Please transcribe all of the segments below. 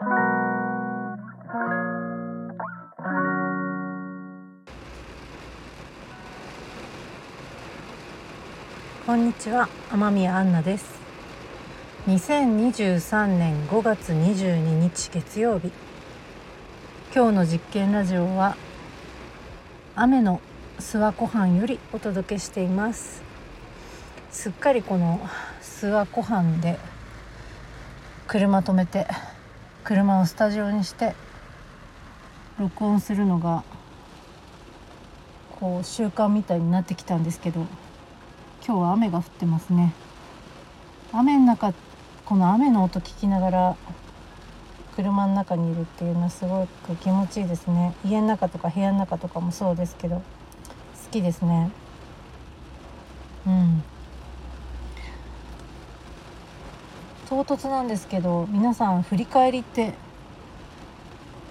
こんにちは天宮アンナです。2023年5月22日月曜日今日の実験ラジオは雨の諏訪湖畔よりお届けしています。すっかりこの諏訪湖畔で車止めて車をスタジオにして録音するのがこう習慣みたいになってきたんですけど今日は雨が降ってますね。雨の中この雨の音聞きながら車の中にいるっていうのはすごく気持ちいいですね。家の中とか部屋の中とかもそうですけど好きですね。うん。唐突なんですけど皆さん振り返りって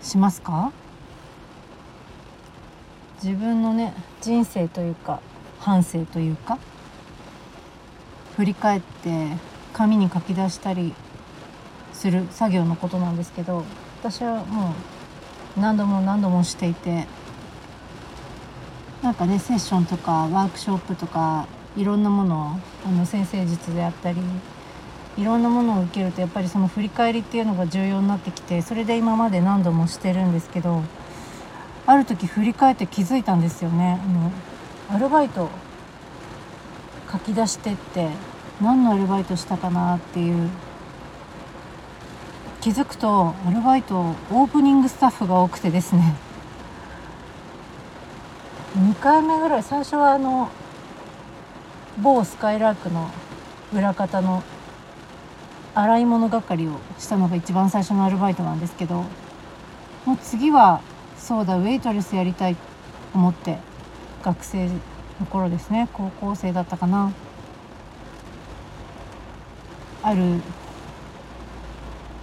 しますか？自分のね人生というか反省というか振り返って紙に書き出したりする作業のことなんですけど私はもう何度も何度もしていてなんかねセッションとかワークショップとかいろんなものをあの先生術であったりいろんなものを受けるとやっぱりその振り返りっていうのが重要になってきてそれで今まで何度もしてるんですけどある時振り返って気づいたんですよね。あのアルバイト書き出してって何のアルバイトしたかなっていう気づくとアルバイトオープニングスタッフが多くてですね2回目ぐらい最初はあの某スカイラークの裏方の洗い物係をしたのが一番最初のアルバイトなんですけどもう次はそうだウェイトレスやりたいと思って学生の頃ですね。高校生だったかな。ある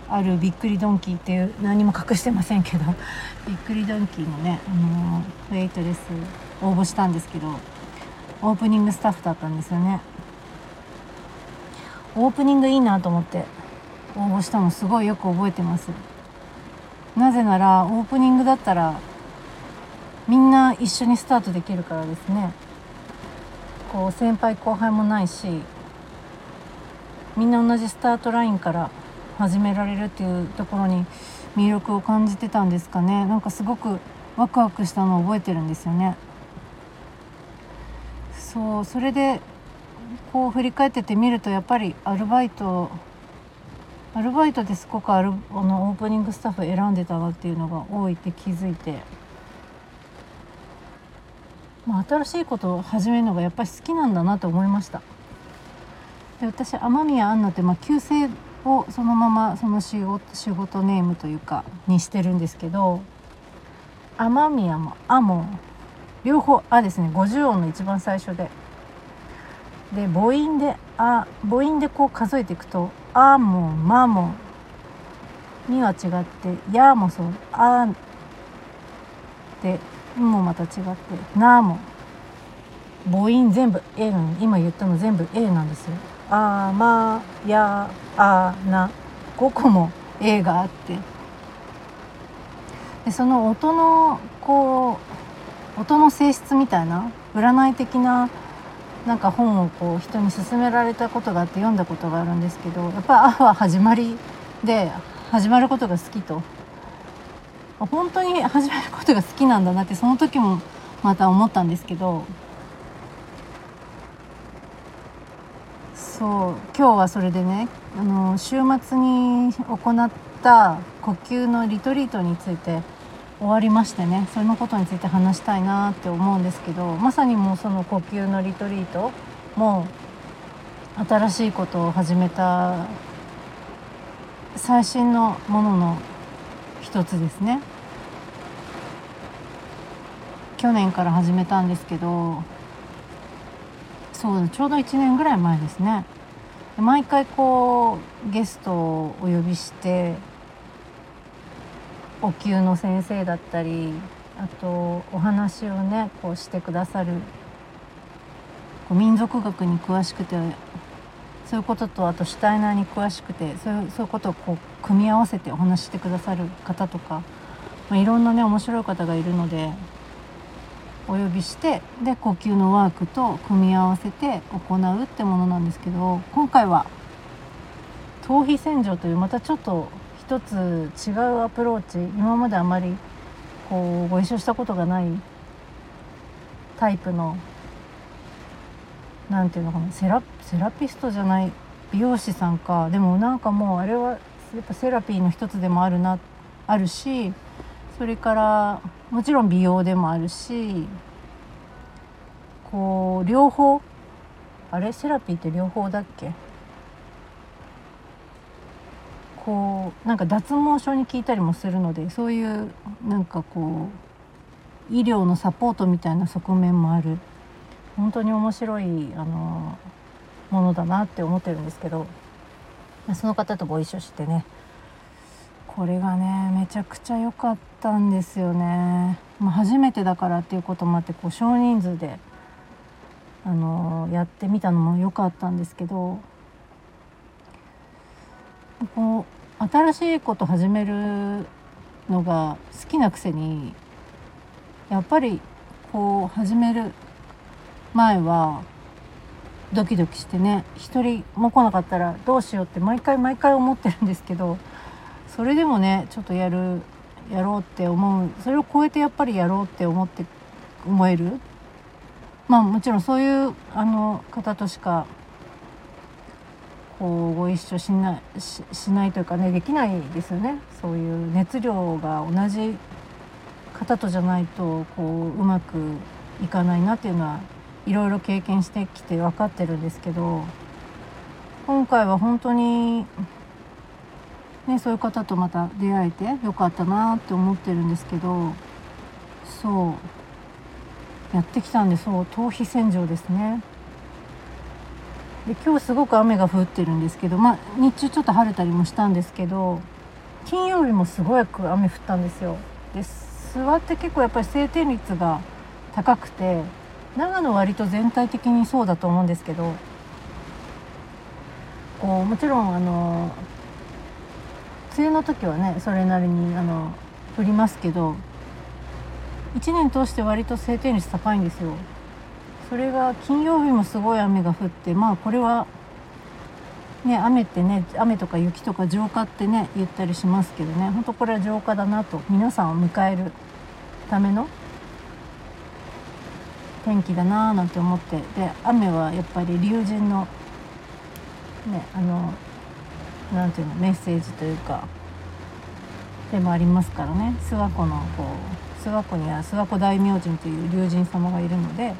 あるびっくりドンキーっていう何も隠してませんけど びっくりドンキーのね、あのウェイトレス応募したんですけどオープニングスタッフだったんですよね。オープニングいいなと思って。応募したのすごいよく覚えてます。なぜならオープニングだったらみんな一緒にスタートできるからですね。こう先輩後輩もないしみんな同じスタートラインから始められるっていうところに魅力を感じてたんですかね。なんかすごくワクワクしたのを覚えてるんですよね。そうそれでこう振り返っててみるとやっぱりアルバイトアルバイトですごくアルあのオープニングスタッフ選んでたわっていうのが多いって気づいて、まあ、新しいことを始めるのがやっぱり好きなんだなと思いました。で私雨宮アンナって、まあ、旧姓をそのままその仕事仕事ネームというかにしてるんですけど雨宮も「あ」も両方「あ」ですね50音の一番最初で。で母音で「あ」母音でこう数えていくと「あ」も「ま」も「み」は違って「や」もそう「あ」で「ん」もまた違って「な」も母音全部 A なの今言ったの全部 A なんですよ。あまやあな5個も A があってでその音のこう音の性質みたいな占い的ななんか本をこう人に勧められたことがあって読んだことがあるんですけどやっぱ「あ」は始まりで始まることが好きと。本当に始めることが好きなんだなってその時もまた思ったんですけど。そう今日はそれでねあの週末に行った呼吸のリトリートについて終わりましてねそれのことについて話したいなって思うんですけどまさにもうその呼吸のリトリートも新しいことを始めた最新のものの一つですね。去年から始めたんですけどそうちょうど1年ぐらい前ですね。毎回こうゲストをお呼びしてお灸の先生だったりあとお話をねこうしてくださるこう民族学に詳しくてそういうこととあとシュタイナーに詳しくてそういうそういうことをこう組み合わせてお話してくださる方とか、まあ、いろんなね面白い方がいるのでお呼びしてで呼吸のワークと組み合わせて行うってものなんですけど今回は頭皮洗浄というまたちょっと一つ違うアプローチ今まであまりこうご一緒したことがないタイプのなんていうのかなセラセラピストじゃない美容師さんかでもなんかもうあれはやっぱセラピーの一つでもあるなあるしそれからもちろん美容でもあるしこう両方あれ？セラピーって両方だっけ？こうなんか脱毛症に効いたりもするのでそういうなんかこう医療のサポートみたいな側面もある。本当に面白いあのものだなって思ってるんですけど。その方とご一緒してね。これがねめちゃくちゃ良かったんですよね、まあ、初めてだからっていうこともあってこう少人数であのやってみたのも良かったんですけど。こう新しいこと始めるのが好きなくせにやっぱりこう始める前はドキドキしてね一人も来なかったらどうしようって毎回毎回思ってるんですけどそれでもねちょっとやるやろうって思うそれを超えてやっぱりやろうって思って思える。まあもちろんそういうあの方としかこうご一緒しなししないというかねできないですよねそういう熱量が同じ方とじゃないとこううまくいかないなっていうのはいろいろ経験してきて分かってるんですけど今回は本当に、ね、そういう方とまた出会えてよかったなって思ってるんですけどそうやってきたんでそう頭皮洗浄ですね。で今日すごく雨が降ってるんですけど、まあ、日中ちょっと晴れたりもしたんですけど金曜日もすごく雨降ったんですよ。で諏訪って結構やっぱり晴天率が高くて長野割と全体的にそうだと思うんですけどこうもちろんあの梅雨の時はねそれなりにあの降りますけど1年通して割と晴天率高いんですよ。それが金曜日もすごい雨が降ってまあこれはね雨ってね雨とか雪とか浄化ってね言ったりしますけどね。ほんとこれは浄化だなと皆さんを迎えるための天気だなーなんて思ってで雨はやっぱり龍神のねあのなんていうのメッセージというかでもありますからね。諏訪湖のこう諏訪湖には諏訪湖大明神という龍神様がいるので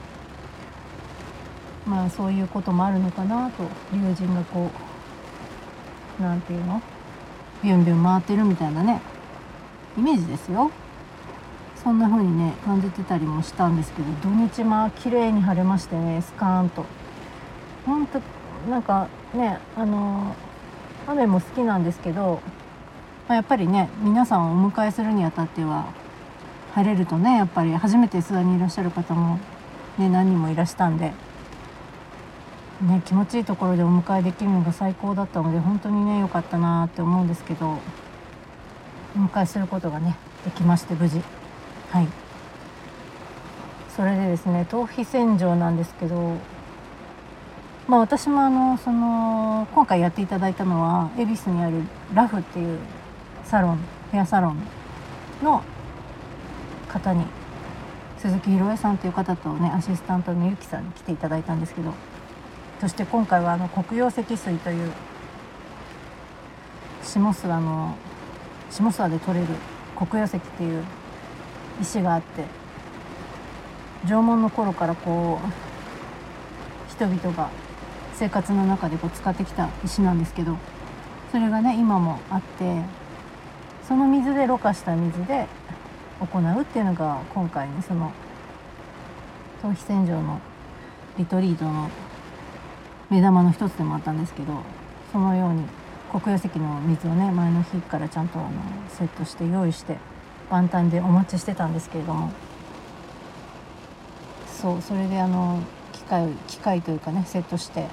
まあそういうこともあるのかなと龍神がこうなんていうのビュンビュン回ってるみたいなねイメージですよ。そんな風にね感じてたりもしたんですけど土日まあ綺麗に晴れましてねスカーンとほんとなんかねあの雨も好きなんですけど、まあ、やっぱりね皆さんをお迎えするにあたっては晴れるとねやっぱり初めて諏訪にいらっしゃる方もね何人もいらしたんで。ね、気持ちいいところでお迎えできるのが最高だったので本当にね良かったなって思うんですけどお迎えすることがねできまして無事。はい。それでですね頭皮洗浄なんですけどまあ私もあのその今回やっていただいたのは恵比寿にあるラフっていうサロンヘアサロンの方に鈴木宏恵さんという方とねアシスタントのゆきさんに来ていただいたんですけどそして今回はあの黒曜石水という下諏訪の下諏訪で取れる黒曜石っていう石があって縄文の頃からこう人々が生活の中でこう使ってきた石なんですけどそれがね今もあってその水でろ過した水で行うっていうのが今回ねその頭皮洗浄のリトリートの目玉の一つでもあったんですけどそのように黒曜石の水をね前の日からちゃんとあのセットして用意して万端でお待ちしてたんですけれどもそうそれであの機械機械というかねセットして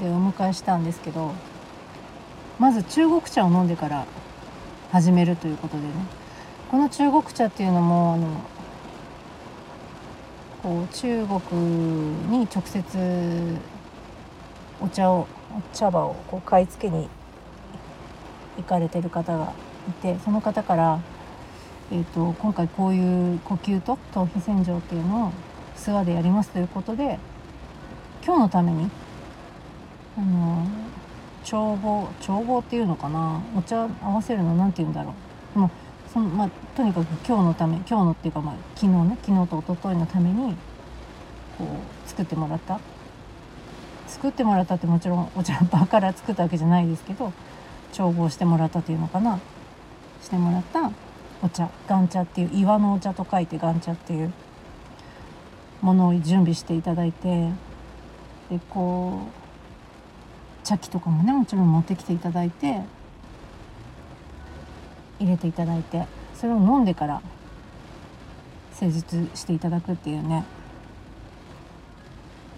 でお迎えしたんですけどまず中国茶を飲んでから始めるということでね。この中国茶っていうのもあのこう中国に直接お茶を茶葉をこう買い付けに行かれてる方がいてその方からえーと、今回こういう呼吸と頭皮洗浄っていうのを諏訪でやりますということで今日のためにあの帳簿帳簿っていうのかなお茶合わせるの何て言うんだろう、まあそのまあ、とにかく今日のため今日のっていうか、まあ、昨日ね昨日と一昨日のためにこう作ってもらった。作ってもらったってもちろんお茶の場から作ったわけじゃないですけど調合してもらったというのかな。してもらったお茶岩茶っていう岩のお茶と書いて岩茶っていうものを準備していただいてでこう茶器とかもねもちろん持ってきていただいて入れていただいてそれを飲んでから施術していただくっていうね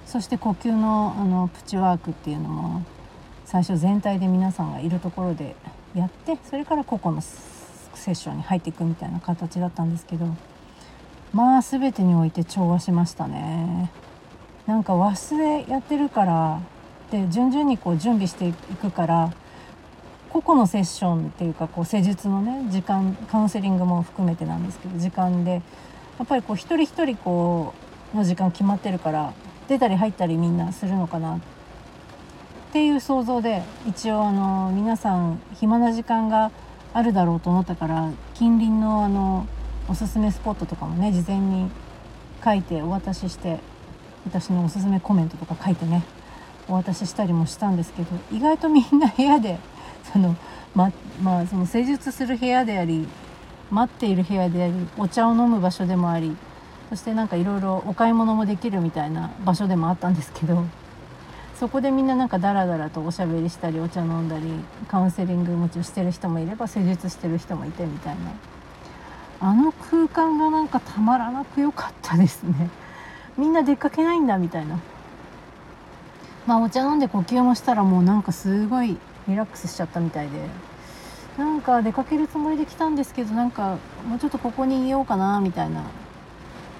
そして呼吸のあのプチワークっていうのも最初全体で皆さんがいるところでやってそれから個々のセッションに入っていくみたいな形だったんですけどまあ全てにおいて調和しましたね。なんか忘れやってるからで順々にこう準備していくから個々のセッションっていうかこう施術のね時間カウンセリングも含めてなんですけど時間でやっぱりこう一人一人こうの時間決まってるから出たり入ったりみんなするのかなっていう想像で一応あの皆さん暇な時間があるだろうと思ったから近隣のあのおすすめスポットとかもね事前に書いてお渡しして私のおすすめコメントとか書いてねお渡ししたりもしたんですけど意外とみんな部屋でそのままあその施術する部屋であり待っている部屋でありお茶を飲む場所でもありそしてなんかいろいろお買い物もできるみたいな場所でもあったんですけどそこでみんななんかダラダラとおしゃべりしたりお茶飲んだりカウンセリングもちろんしてる人もいれば施術してる人もいてみたいな。あの空間がなんかたまらなく良かったですね。みんな出かけないんだみたいな。まあお茶飲んで呼吸もしたらもうなんかすごいリラックスしちゃったみたいで。なんか出かけるつもりで来たんですけどなんかもうちょっとここにいようかなみたいな。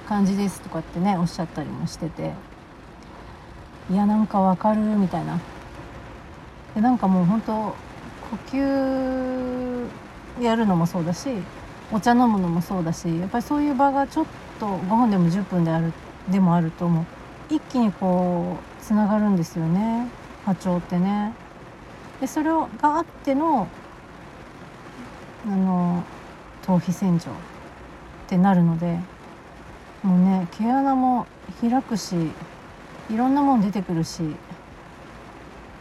感じですとかってねおっしゃったりもしてて。いやなんかわかるみたいな。でなんかもう本当呼吸やるのもそうだしお茶飲むのもそうだしやっぱりそういう場がちょっと5分でも10分であるでもあるともう。一気にこうつながるんですよね。波長ってね。でそれがあってのあの頭皮洗浄ってなるのでもうね毛穴も開くしいろんなもん出てくるし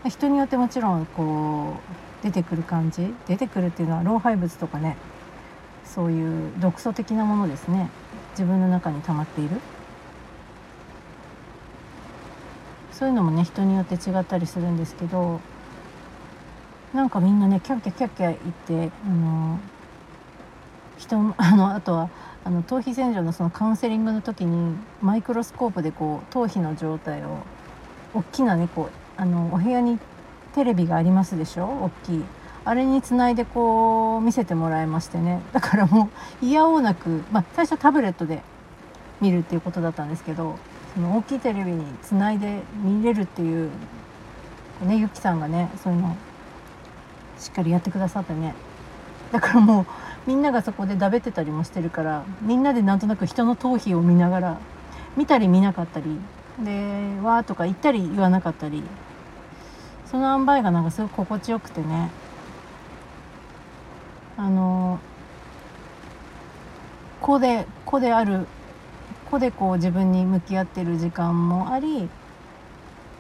人によってもちろんこう出てくる感じ出てくるっていうのは老廃物とかねそういう毒素的なものですね。自分の中に溜まっている。そういうのもね人によって違ったりするんですけどなんかみんなねキャッキャキャッキャ言ってあの人 あのあとはあの頭皮洗浄のそのカウンセリングの時にマイクロスコープでこう頭皮の状態を大きなねこうあのお部屋にテレビがありますでしょ？大きい。あれにつないでこう見せてもらいましてね。だからもういやおうなく、まあ、最初タブレットで見るっていうことだったんですけどその大きいテレビにつないで見れるっていうねゆきさんがねそういうのしっかりやってくださってね。だからもうみんながそこでだべてたりもしてるからみんなでなんとなく人の頭皮を見ながら見たり見なかったりで「わ」とか言ったり言わなかったりその塩梅がなんかすごく心地よくてねあの子で子である子でこう自分に向き合ってる時間もあり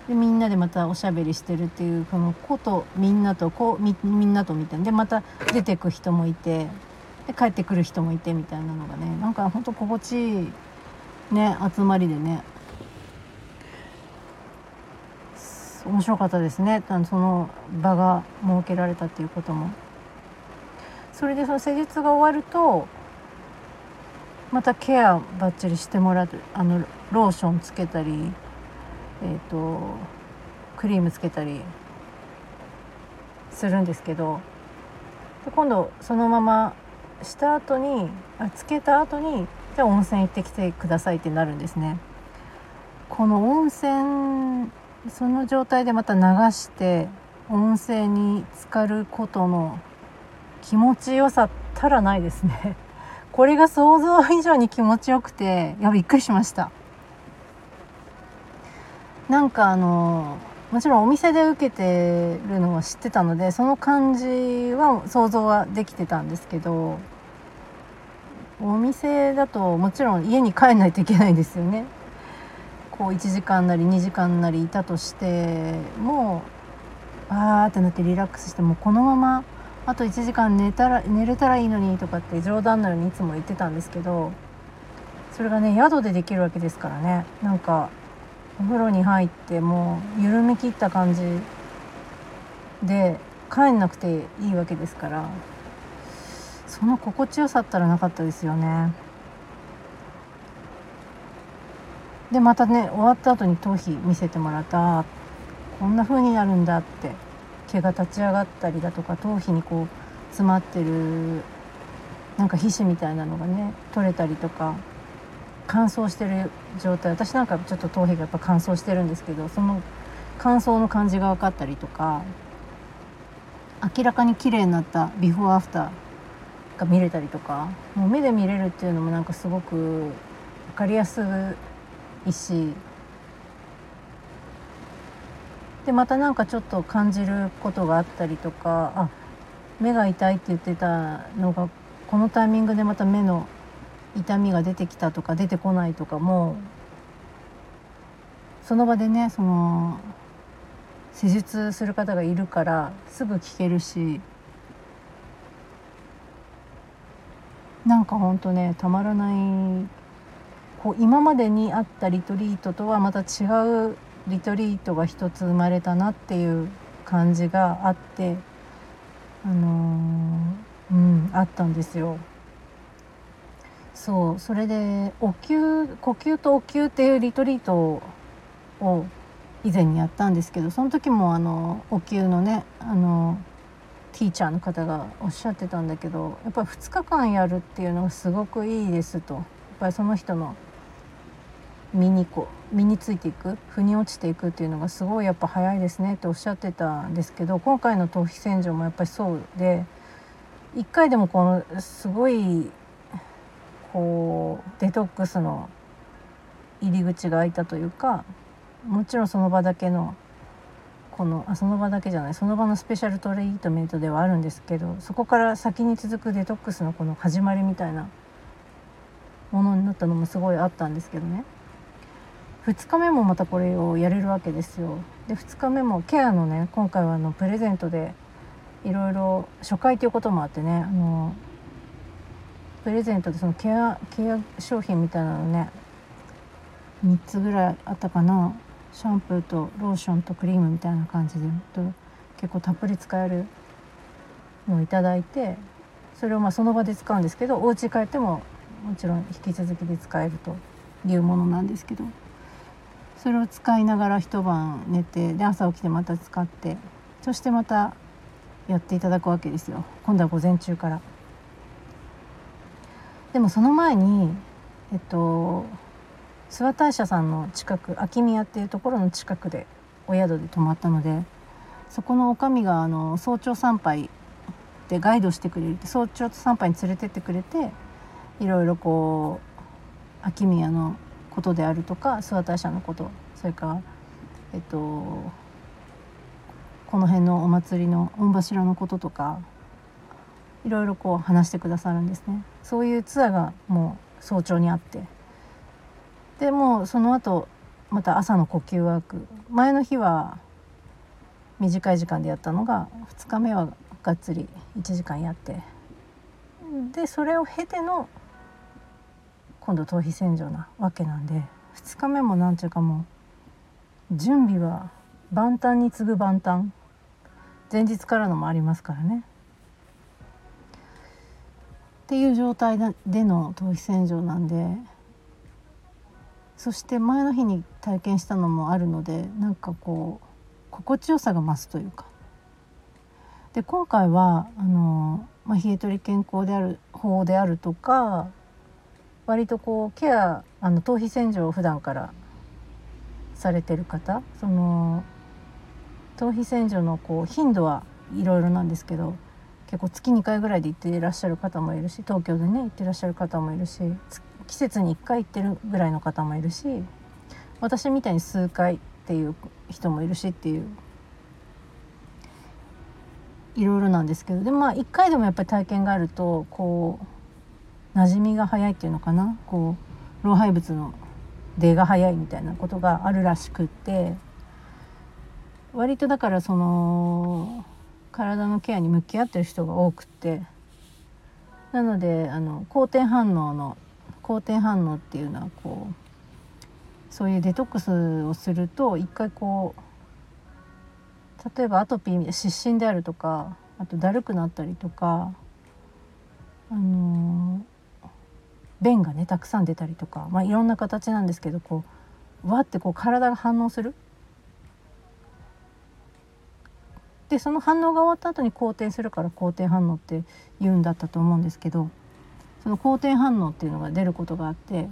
でみんなでまたおしゃべりしてるっていうこの子とみんなとこみみんなとみたいな。でまた出てく人もいてで帰ってくる人もいてみたいなのがねなんかほんと心地いいね集まりでね。面白かったですね。その場が設けられたっていうことも。それでその施術が終わるとまたケアばっちりしてもらうあのローションつけたりえ、ー、とクリームつけたりするんですけどで今度そのまました後にあつけた後にじゃあ温泉行ってきてくださいってなるんですね。この温泉その状態でまた流して温泉に浸かることの気持ちよさったらないですねこれが想像以上に気持ちよくてやびっくりしましたなんかあのもちろんお店で受けてるのは知ってたのでその感じは想像はできてたんですけどお店だともちろん家に帰んないといけないですよね。こう1時間なり2時間なりいたとしてもうあーってなってリラックスしてもうこのままあと1時間寝たら寝れたらいいのにとかって冗談のようにいつも言ってたんですけどそれがね宿でできるわけですからね。なんかお風呂に入ってもう緩み切った感じで帰んなくていいわけですからその心地よさったらなかったですよね。でまたね終わった後に頭皮見せてもらったこんな風になるんだって毛が立ち上がったりだとか頭皮にこう詰まってるなんか皮脂みたいなのがね取れたりとか乾燥してる状態。私なんかちょっと頭皮がやっぱ乾燥してるんですけどその乾燥の感じが分かったりとか明らかに綺麗になったビフォーアフターが見れたりとかもう目で見れるっていうのもなんかすごく分かりやすいしでまたなんかちょっと感じることがあったりとかあ目が痛いって言ってたのがこのタイミングでまた目の痛みが出てきたとか出てこないとかもその場でねその施術する方がいるからすぐ聞けるしなんかほんとねたまらないこう今までにあったリトリートとはまた違うリトリートが一つ生まれたなっていう感じがあってあのー、うんあったんですよ。そうそれでお灸呼吸とお灸っていうリトリートを以前にやったんですけどその時もあのお灸のねあのティーチャーの方がおっしゃってたんだけどやっぱり2日間やるっていうのがすごくいいですと。やっぱりその人の身にこう身についていく腑に落ちていくっていうのがすごいやっぱ早いですねっておっしゃってたんですけど今回の頭皮洗浄もやっぱりそうで1回でもこのすごいこうデトックスの入り口が開いたというかもちろんその場だけのこのあその場だけじゃないその場のスペシャルトリートメントではあるんですけどそこから先に続くデトックスのこの始まりみたいなものになったのもすごいあったんですけどね2日目もまたこれをやれるわけですよ。で2日目もケアのね今回はあのプレゼントでいろいろ初回ということもあってねあのプレゼントでそのケアケア商品みたいなのね3つぐらいあったかなシャンプーとローションとクリームみたいな感じでと結構たっぷり使えるのをいただいてそれをまあその場で使うんですけどお家帰ってももちろん引き続きで使えるというものなんですけどそれを使いながら一晩寝てで朝起きてまた使ってそしてまたやっていただくわけですよ今度は午前中から。でもその前にえっと諏訪大社さんの近く秋宮っていうところの近くでお宿で泊まったのでそこの女将があの早朝参拝でガイドしてくれる早朝参拝に連れてってくれていろいろこう秋宮のことであるとか諏訪大社のことそれからえっとこの辺のお祭りの御柱のこととかいろいろこう話してくださるんですね。そういうツアーがもう早朝にあって。でもうその後また朝の呼吸ワーク。前の日は短い時間でやったのが2日目はがっつり1時間やって。でそれを経ての今度頭皮洗浄なわけなんで2日目もなんちゅうかもう準備は万端に次ぐ万端。前日からのもありますからね。っていう状態での頭皮洗浄なんでそして前の日に体験したのもあるのでなんかこう心地よさが増すというか。で今回はあの、まあ、冷え取り健康である法であるとか割とこうケアあの頭皮洗浄を普段からされてる方その頭皮洗浄のこう頻度はいろいろなんですけど結構月2回ぐらいで行ってらっしゃる方もいるし東京でね行ってらっしゃる方もいるし季節に1回行ってるぐらいの方もいるし私みたいに数回っていう人もいるしっていういろいろなんですけどでもまあ1回でもやっぱり体験があるとこう馴染みが早いっていうのかな？こう老廃物の出が早いみたいなことがあるらしくって割とだからその体のケアに向き合ってる人が多くてなのであの好転反応の好転反応っていうのはこうそういうデトックスをすると一回こう例えばアトピー湿疹であるとかあとだるくなったりとかあの便がねたくさん出たりとか、まあ、いろんな形なんですけどこうわってこう体が反応する。でその反応が終わった後に好転するから好転反応って言うんだったと思うんですけどその好転反応っていうのが出ることがあって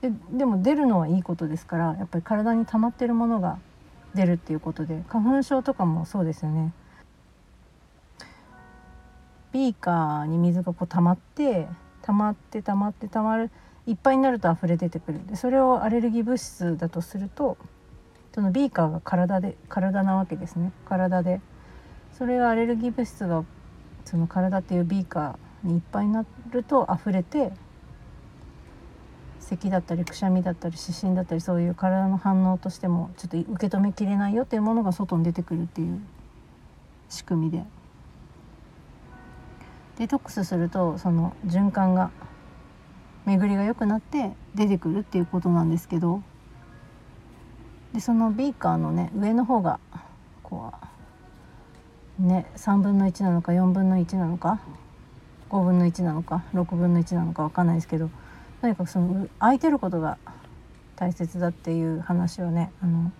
ででも出るのはいいことですからやっぱり体に溜まってるものが出るっていうことで花粉症とかもそうですよね。ビーカーに水がこう溜まって溜まって溜まって溜まるいっぱいになると溢れ出てくるでそれをアレルギー物質だとするとそのビーカーが体で体なわけですね体でそれがアレルギー物質がその体っていうビーカーにいっぱいになると溢れて咳だったりくしゃみだったり湿疹だったりそういう体の反応としてもちょっと受け止めきれないよっていうものが外に出てくるっていう仕組みで。デトックスするとその循環が巡りが良くなって出てくるっていうことなんですけど。でそのビーカーのね上の方がこうね3分の1なのか4分の1なのか5分の1なのか6分の1なのか分かんないですけどとにかくその空いてることが大切だっていう話をねあの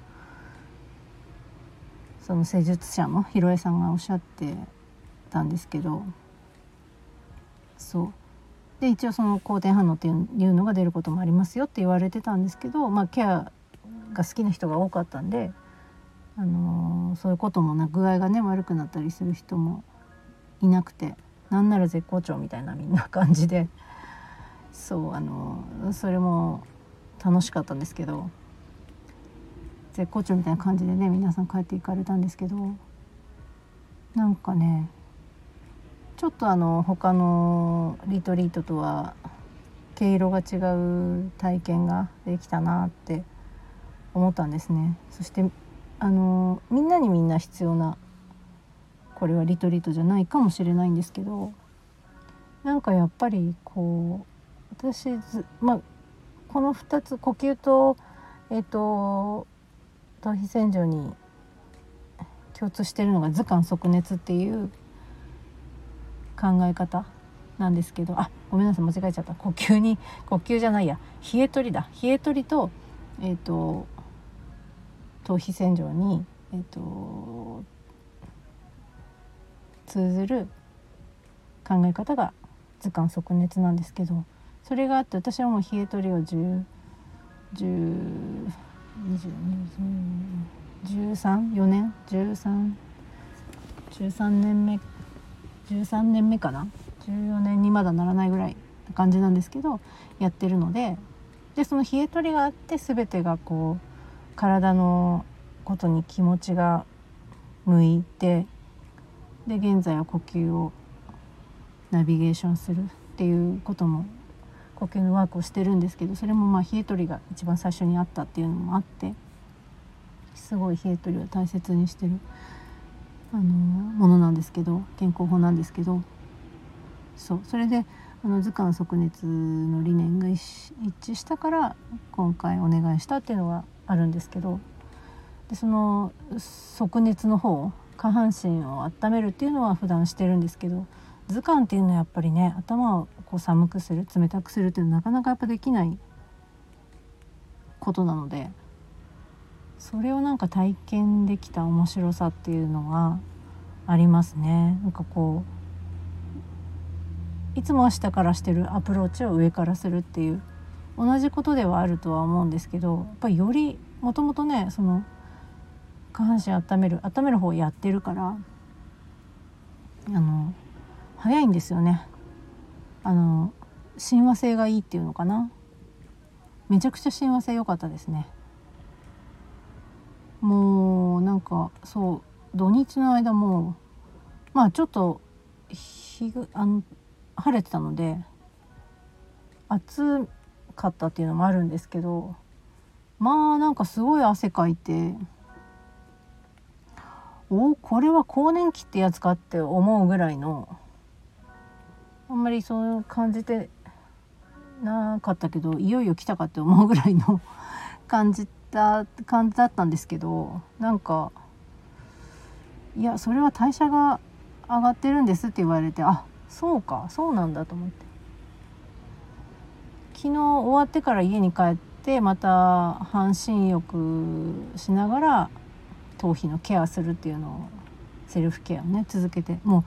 その施術者のひろえさんがおっしゃってたんですけどそう。で一応その好転反応っていうのが出ることもありますよって言われてたんですけど、まあ、ケアが好きな人が多かったんで、あの、そういうこともな具合がね悪くなったりする人もいなくてなんなら絶好調みたいなみんな感じでそうあの、それも楽しかったんですけど絶好調みたいな感じでね皆さん帰っていかれたんですけどなんかねちょっとあの他のリトリートとは毛色が違う体験ができたなって思ったんですね。そしてあのみんなにみんな必要なこれはリトリートじゃないかもしれないんですけどなんかやっぱりこう私まあこの2つ呼吸とえっ、ー、と頭皮洗浄に共通してるのが図鑑即熱っていう考え方なんですけどあごめんなさい間違えちゃった。呼吸に呼吸じゃないや。冷え取りだ。冷え取りとえっ、ー、と頭皮洗浄にえっ、ー、と通ずる考え方が図鑑即熱なんですけどそれがあって私はもう冷え取りを10 10 13 4年13 13年目13年目かな？14年にまだならないぐらいな感じなんですけどやってるのででその冷え取りがあって全てがこう体のことに気持ちが向いてで現在は呼吸をナビゲーションするっていうことも呼吸のワークをしてるんですけどそれもまあ冷え取りが一番最初にあったっていうのもあってすごい冷え取りを大切にしてるあのものなんですけど健康法なんですけどそうそれであの図鑑即熱の理念が一致したから今回お願いしたっていうのがあるんですけどでその即熱の方下半身を温めるっていうのは普段してるんですけど図鑑っていうのはやっぱりね頭をこう寒くする冷たくするっていうのはなかなかやっぱできないことなのでそれをなんか体験できた面白さっていうのはありますね。なんかこういつもは下からしてるアプローチを上からするっていう同じことではあるとは思うんですけどやっぱりよりもともとねその下半身温める温める方をやってるからあの早いんですよね。あの親和性がいいっていうのかな。めちゃくちゃ親和性良かったですね。もうなんかそう土日の間もまあちょっと日があの晴れてたので暑かったっていうのもあるんですけどまあなんかすごい汗かいておこれは更年期ってやつかって思うぐらいのあんまりそう感じてなかったけどいよいよ来たかって思うぐらいの 感じた感じだったんですけどなんかいやそれは代謝が上がってるんですって言われてあそうかそうなんだと思って。昨日終わってから家に帰ってまた半身浴しながら頭皮のケアするっていうのをセルフケアをね続けても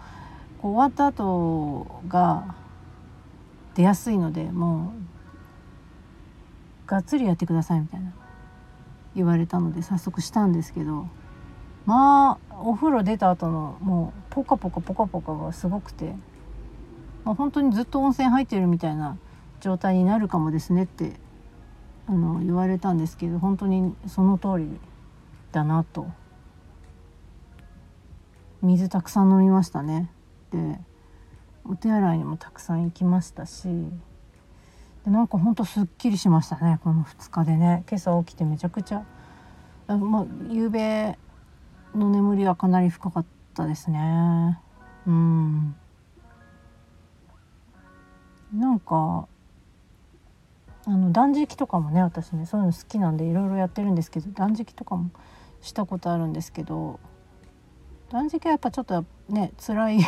う終わった後が出やすいのでもうがっつりやってくださいみたいな言われたので早速したんですけどまあお風呂出た後のもうポカポカポカポカがすごくて、まあ、本当にずっと温泉入ってるみたいな状態になるかもですねってあの言われたんですけど本当にその通りだなと。水たくさん飲みましたね。でお手洗いにもたくさん行きましたしでなんかほんとすっきりしましたねこの2日でね。今朝起きてめちゃくちゃあまあ夕べの眠りはかなり深かったですね。うん。なんかあの断食とかもね私ねそういうの好きなんでいろいろやってるんですけど断食とかもしたことあるんですけど断食はやっぱちょっとね辛い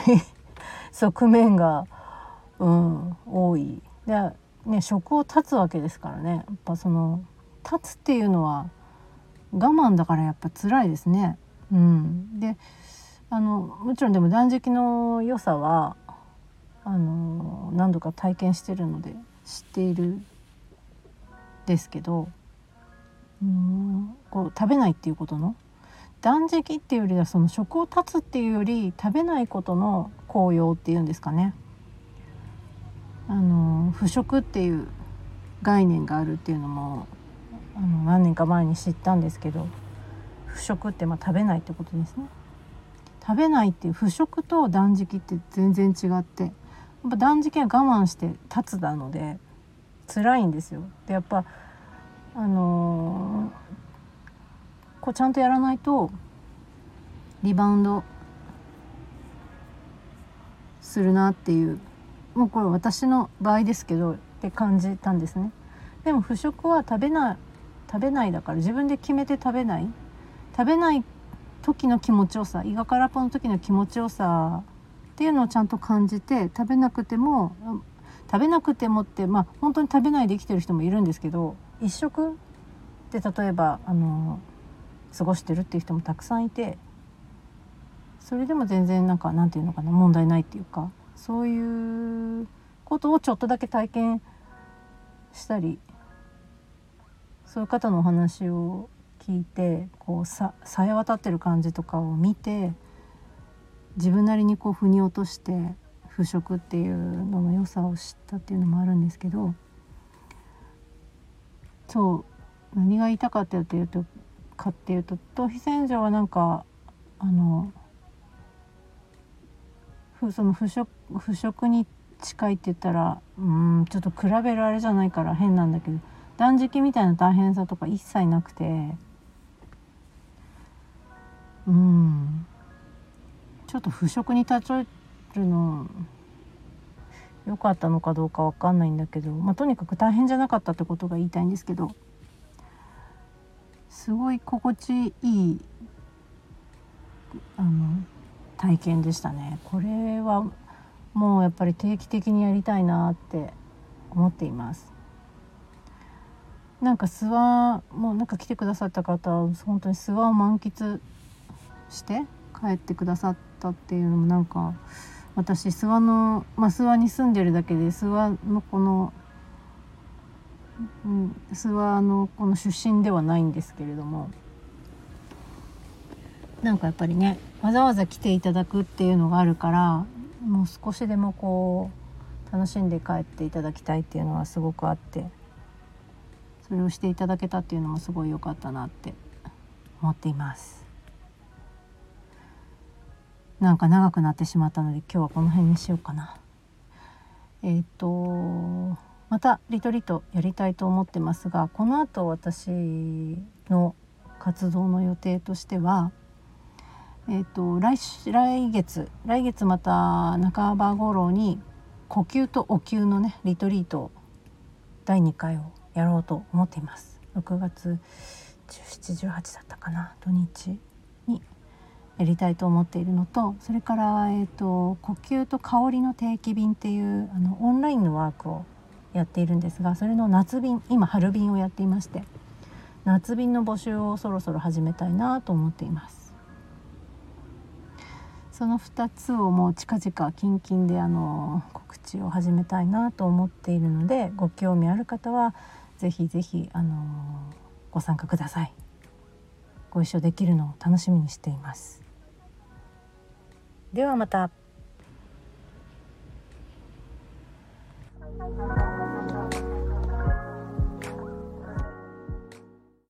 側面が、うん、多い。で、ね、食を断つわけですからね。やっぱその断つっていうのは我慢だからやっぱ辛いですね。うん、であのもちろんでも断食の良さはあの何度か体験してるので知っているですけどうんこう食べないっていうことの断食っていうよりはその食を断つっていうより食べないことの効用っていうんですかね。あの腐食っていう概念があるっていうのもあの何年か前に知ったんですけど腐食ってまあ食べないってことですね。食べないっていう腐食と断食って全然違ってやっぱ断食は我慢して立つなので辛いんですよ。でやっぱあのー、こうちゃんとやらないとリバウンドするなっていうもうこれ私の場合ですけどって感じたんですね。でも腐食は食べない食べないだから自分で決めて食べない食べない時の気持ちよさ胃が空っぽの時の気持ちよさっていうのをちゃんと感じて食べなくても食べなくてもってまあ本当に食べないで生きてる人もいるんですけど一食で例えばあの過ごしてるっていう人もたくさんいてそれでも全然なんかなんていうのかな問題ないっていうかそういうことをちょっとだけ体験したりそういう方のお話を聞いてこうささえ渡ってる感じとかを見て自分なりにこう腑に落として腐食っていうのの良さを知ったっていうのもあるんですけどそう何が言いたかったっていうとかっていうと頭皮洗浄はなんかあのその腐食腐食に近いって言ったらうんちょっと比べるあれじゃないから変なんだけど断食みたいな大変さとか一切なくてうん。ちょっと腐食に例えるの良かったのかどうか分かんないんだけど、まあ、とにかく大変じゃなかったってことが言いたいんですけど。すごい心地いいあの体験でしたね。これはもうやっぱり定期的にやりたいなって思っています。なんか諏訪もうなんか来てくださった方は本当に諏訪を満喫して帰ってくださったっていうのもなんか私諏訪の、まあ、諏訪に住んでるだけで諏訪のこの、うん、諏訪のこの出身ではないんですけれどもなんかやっぱりねわざわざ来ていただくっていうのがあるからもう少しでもこう楽しんで帰っていただきたいっていうのはすごくあってそれをしていただけたっていうのもすごい良かったなって思っています。なんか長くなってしまったので今日はこの辺にしようかな。えっ、ー、とまたリトリートやりたいと思ってますがこの後私の活動の予定としてはえーと、来来月来月また半ば頃に呼吸とお灸のねリトリート第2回をやろうと思っています。6月1718だったかな土日にやりたいと思っているのとそれから、えーと、呼吸と香りの定期便っていうあのオンラインのワークをやっているんですがそれの夏便今春便をやっていまして夏便の募集をそろそろ始めたいなと思っています。その2つをもう近々近々であの告知を始めたいなと思っているのでご興味ある方はぜひぜひあのご参加くださいご一緒できるのを楽しみにしていますではまた。